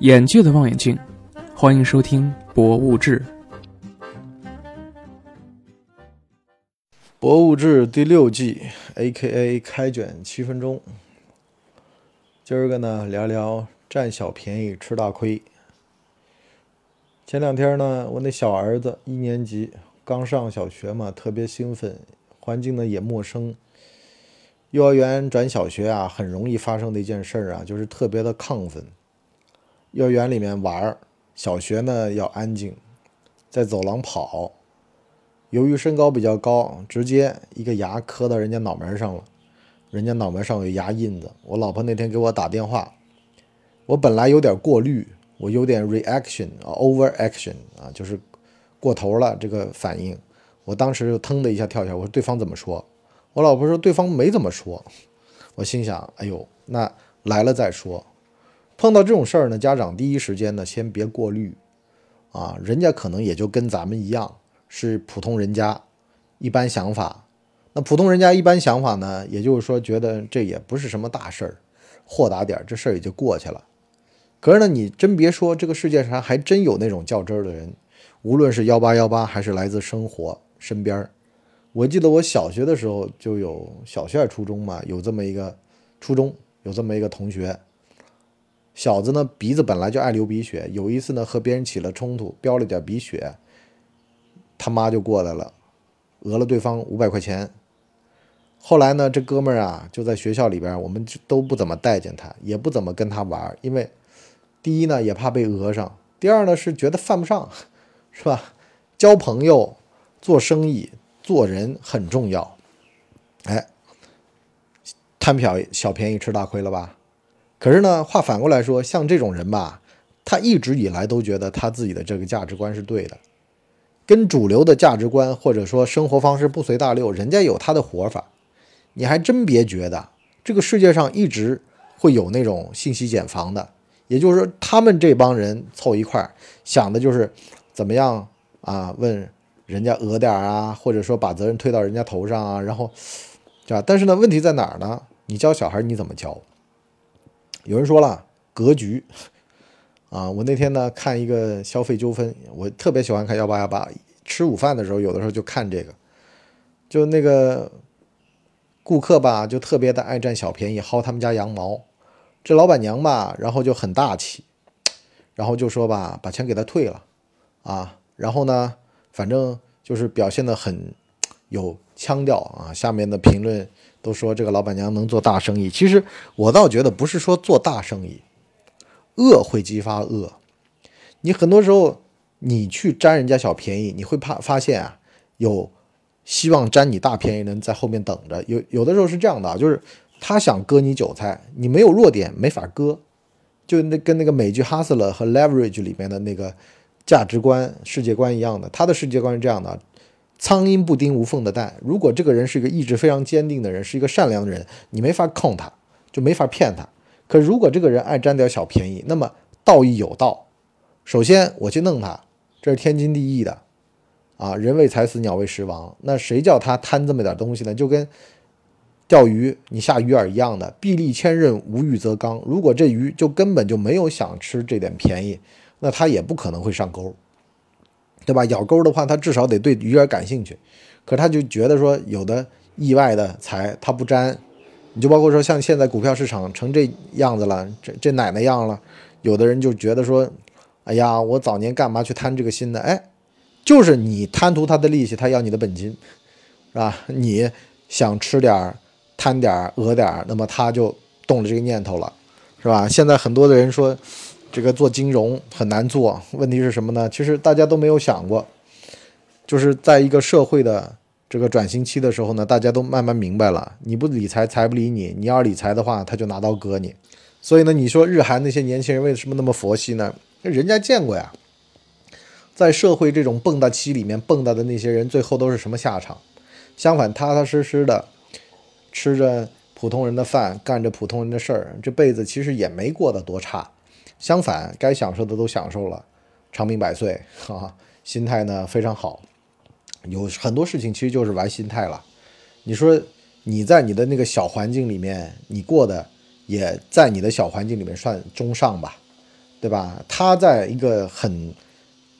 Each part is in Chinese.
眼界的望远镜，欢迎收听《博物志》。《博物志》第六季，A.K.A. 开卷七分钟。今儿个呢，聊聊占小便宜吃大亏。前两天呢，我那小儿子一年级，刚上小学嘛，特别兴奋，环境呢也陌生。幼儿园转小学啊，很容易发生的一件事儿啊，就是特别的亢奋。幼儿园里面玩，小学呢要安静，在走廊跑。由于身高比较高，直接一个牙磕到人家脑门上了，人家脑门上有牙印子。我老婆那天给我打电话，我本来有点过滤，我有点 reaction 啊，overaction 啊，就是过头了这个反应。我当时就腾的一下跳起来，我说对方怎么说？我老婆说对方没怎么说。我心想，哎呦，那来了再说。碰到这种事儿呢，家长第一时间呢，先别过滤，啊，人家可能也就跟咱们一样是普通人家，一般想法。那普通人家一般想法呢，也就是说觉得这也不是什么大事儿，豁达点，这事儿也就过去了。可是呢，你真别说，这个世界上还真有那种较真儿的人，无论是幺八幺八，还是来自生活身边儿。我记得我小学的时候就有小学初中嘛，有这么一个初中有这么一个同学。小子呢，鼻子本来就爱流鼻血。有一次呢，和别人起了冲突，飙了点鼻血，他妈就过来了，讹了对方五百块钱。后来呢，这哥们儿啊，就在学校里边，我们都不怎么待见他，也不怎么跟他玩，因为第一呢，也怕被讹上；第二呢，是觉得犯不上，是吧？交朋友、做生意、做人很重要。哎，贪小小便宜吃大亏了吧？可是呢，话反过来说，像这种人吧，他一直以来都觉得他自己的这个价值观是对的，跟主流的价值观或者说生活方式不随大流，人家有他的活法。你还真别觉得，这个世界上一直会有那种信息茧房的，也就是说，他们这帮人凑一块儿，想的就是怎么样啊？问人家讹点啊，或者说把责任推到人家头上啊，然后，对吧？但是呢，问题在哪儿呢？你教小孩你怎么教？有人说了格局。啊，我那天呢看一个消费纠纷，我特别喜欢看幺八幺八，吃午饭的时候有的时候就看这个，就那个顾客吧，就特别的爱占小便宜，薅他们家羊毛，这老板娘吧，然后就很大气，然后就说吧，把钱给他退了。啊，然后呢，反正就是表现的很有腔调啊，下面的评论。都说这个老板娘能做大生意，其实我倒觉得不是说做大生意，恶会激发恶。你很多时候你去占人家小便宜，你会怕发现啊，有希望占你大便宜的人在后面等着。有有的时候是这样的，就是他想割你韭菜，你没有弱点没法割，就那跟那个美剧《Hustler》和《Leverage》里面的那个价值观、世界观一样的，他的世界观是这样的。苍蝇不叮无缝的蛋。如果这个人是一个意志非常坚定的人，是一个善良的人，你没法控他，就没法骗他。可如果这个人爱占点小便宜，那么道义有道。首先我去弄他，这是天经地义的啊！人为财死，鸟为食亡。那谁叫他贪这么点东西呢？就跟钓鱼你下鱼饵一样的，臂力千仞，无欲则刚。如果这鱼就根本就没有想吃这点便宜，那他也不可能会上钩。对吧？咬钩的话，他至少得对鱼儿感兴趣。可他就觉得说，有的意外的财他不沾。你就包括说，像现在股票市场成这样子了，这这奶奶样了。有的人就觉得说，哎呀，我早年干嘛去贪这个心呢？哎，就是你贪图他的利息，他要你的本金，是吧？你想吃点贪点讹点那么他就动了这个念头了，是吧？现在很多的人说。这个做金融很难做，问题是什么呢？其实大家都没有想过，就是在一个社会的这个转型期的时候呢，大家都慢慢明白了，你不理财，财不理你；你要理财的话，他就拿刀割你。所以呢，你说日韩那些年轻人为什么那么佛系呢？人家见过呀，在社会这种蹦跶期里面蹦跶的那些人，最后都是什么下场？相反，踏踏实实的吃着普通人的饭，干着普通人的事儿，这辈子其实也没过得多差。相反，该享受的都享受了，长命百岁，哈，心态呢非常好。有很多事情其实就是玩心态了。你说你在你的那个小环境里面，你过的也在你的小环境里面算中上吧？对吧？他在一个很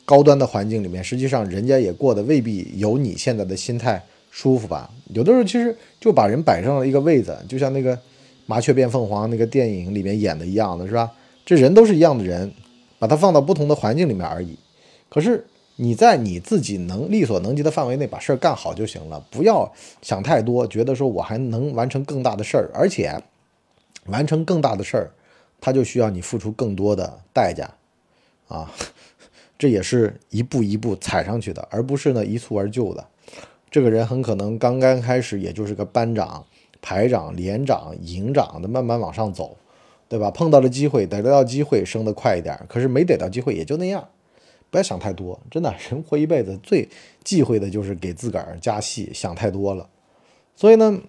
高端的环境里面，实际上人家也过得未必有你现在的心态舒服吧？有的时候其实就把人摆上了一个位子，就像那个《麻雀变凤凰》那个电影里面演的一样的，是吧？这人都是一样的人，把他放到不同的环境里面而已。可是你在你自己能力所能及的范围内把事儿干好就行了，不要想太多，觉得说我还能完成更大的事儿，而且完成更大的事儿。他就需要你付出更多的代价，啊，这也是一步一步踩上去的，而不是呢一蹴而就的。这个人很可能刚刚开始也就是个班长、排长、连长、营长的，慢慢往上走，对吧？碰到了机会，逮得到机会升得快一点，可是没逮到机会也就那样。不要想太多，真的，人活一辈子最忌讳的就是给自个儿加戏，想太多了。所以呢，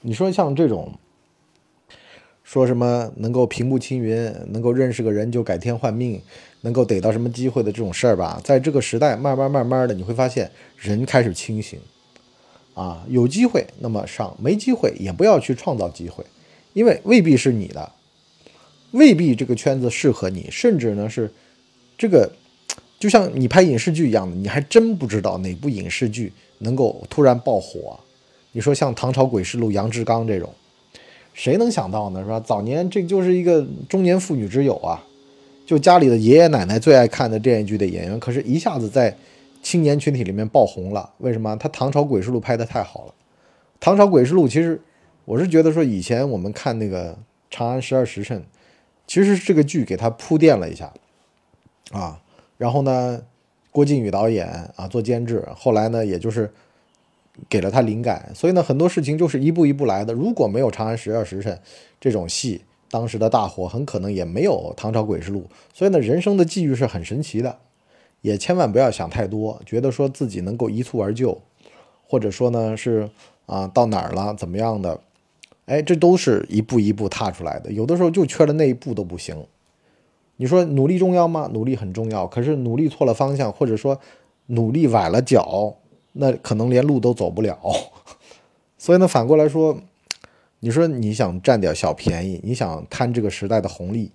你说像这种。说什么能够平步青云，能够认识个人就改天换命，能够逮到什么机会的这种事儿吧，在这个时代，慢慢慢慢的，你会发现人开始清醒，啊，有机会那么上，没机会也不要去创造机会，因为未必是你的，未必这个圈子适合你，甚至呢是这个，就像你拍影视剧一样的，你还真不知道哪部影视剧能够突然爆火。你说像《唐朝诡事录》杨志刚这种。谁能想到呢？是吧？早年这就是一个中年妇女之友啊，就家里的爷爷奶奶最爱看的电视剧的演员，可是一下子在青年群体里面爆红了。为什么？他《唐朝诡事录》拍的太好了。《唐朝诡事录》其实我是觉得说，以前我们看那个《长安十二时辰》，其实这个剧给他铺垫了一下啊。然后呢，郭靖宇导演啊做监制，后来呢，也就是。给了他灵感，所以呢，很多事情就是一步一步来的。如果没有《长安十二时辰》这种戏，当时的大火很可能也没有《唐朝诡事录》。所以呢，人生的际遇是很神奇的，也千万不要想太多，觉得说自己能够一蹴而就，或者说呢是啊到哪儿了怎么样的，哎，这都是一步一步踏出来的。有的时候就缺了那一步都不行。你说努力重要吗？努力很重要，可是努力错了方向，或者说努力崴了脚。那可能连路都走不了，所以呢，反过来说，你说你想占点小便宜，你想贪这个时代的红利，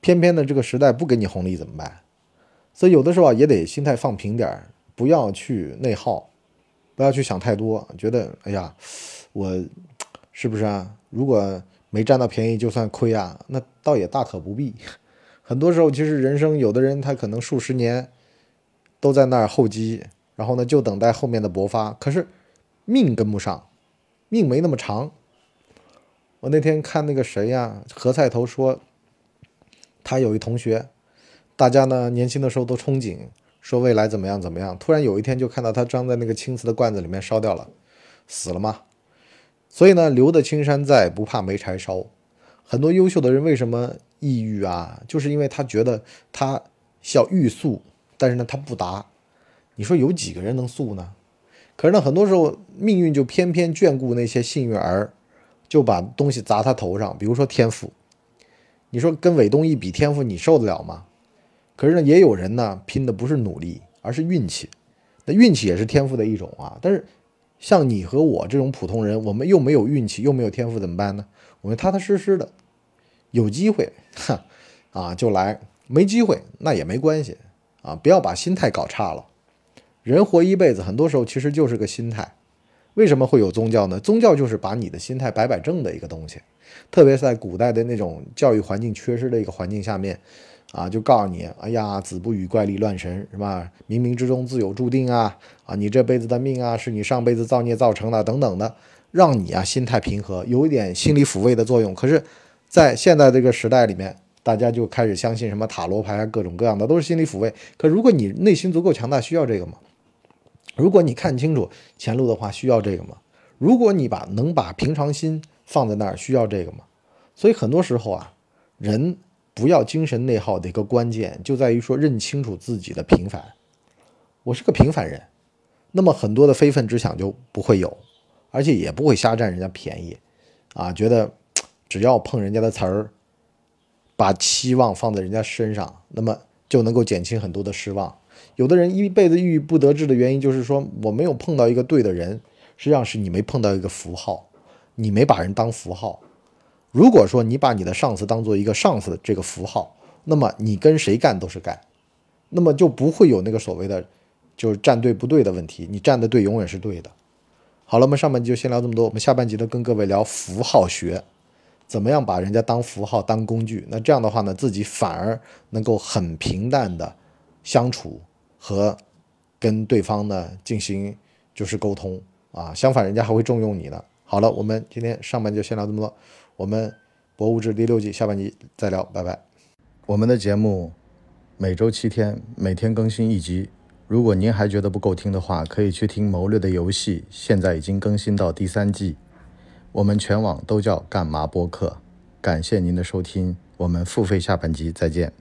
偏偏呢这个时代不给你红利怎么办？所以有的时候啊，也得心态放平点儿，不要去内耗，不要去想太多，觉得哎呀，我是不是啊？如果没占到便宜就算亏啊，那倒也大可不必。很多时候，其实人生有的人他可能数十年都在那儿厚积。然后呢，就等待后面的勃发。可是命跟不上，命没那么长。我那天看那个谁呀，何菜头说，他有一同学，大家呢年轻的时候都憧憬，说未来怎么样怎么样。突然有一天就看到他装在那个青瓷的罐子里面烧掉了，死了嘛。所以呢，留得青山在，不怕没柴烧。很多优秀的人为什么抑郁啊？就是因为他觉得他想欲速，但是呢他不达。你说有几个人能速呢？可是呢，很多时候命运就偏偏眷顾那些幸运儿，就把东西砸他头上。比如说天赋，你说跟韦东一比天赋，你受得了吗？可是呢，也有人呢拼的不是努力，而是运气。那运气也是天赋的一种啊。但是像你和我这种普通人，我们又没有运气，又没有天赋，怎么办呢？我们踏踏实实的，有机会，哈啊就来；没机会那也没关系啊，不要把心态搞差了。人活一辈子，很多时候其实就是个心态。为什么会有宗教呢？宗教就是把你的心态摆摆正的一个东西。特别是在古代的那种教育环境缺失的一个环境下面，啊，就告诉你，哎呀，子不语怪力乱神，是吧？冥冥之中自有注定啊，啊，你这辈子的命啊，是你上辈子造孽造成的，等等的，让你啊心态平和，有一点心理抚慰的作用。可是，在现在这个时代里面，大家就开始相信什么塔罗牌啊，各种各样的都是心理抚慰。可如果你内心足够强大，需要这个吗？如果你看清楚前路的话，需要这个吗？如果你把能把平常心放在那儿，需要这个吗？所以很多时候啊，人不要精神内耗的一个关键，就在于说认清楚自己的平凡。我是个平凡人，那么很多的非分之想就不会有，而且也不会瞎占人家便宜，啊，觉得只要碰人家的词儿，把期望放在人家身上，那么就能够减轻很多的失望。有的人一辈子郁郁不得志的原因，就是说我没有碰到一个对的人，实际上是你没碰到一个符号，你没把人当符号。如果说你把你的上司当做一个上司的这个符号，那么你跟谁干都是干，那么就不会有那个所谓的就是站队不对的问题，你站的队永远是对的。好了，我们上半集就先聊这么多，我们下半集呢跟各位聊符号学，怎么样把人家当符号当工具？那这样的话呢，自己反而能够很平淡的相处和跟对方呢进行就是沟通啊，相反人家还会重用你呢。好了，我们今天上半集就先聊这么多，我们《博物志》第六季下半集再聊，拜拜。我们的节目每周七天，每天更新一集。如果您还觉得不够听的话，可以去听《谋略的游戏》，现在已经更新到第三季。我们全网都叫干嘛播客。感谢您的收听，我们付费下半集再见。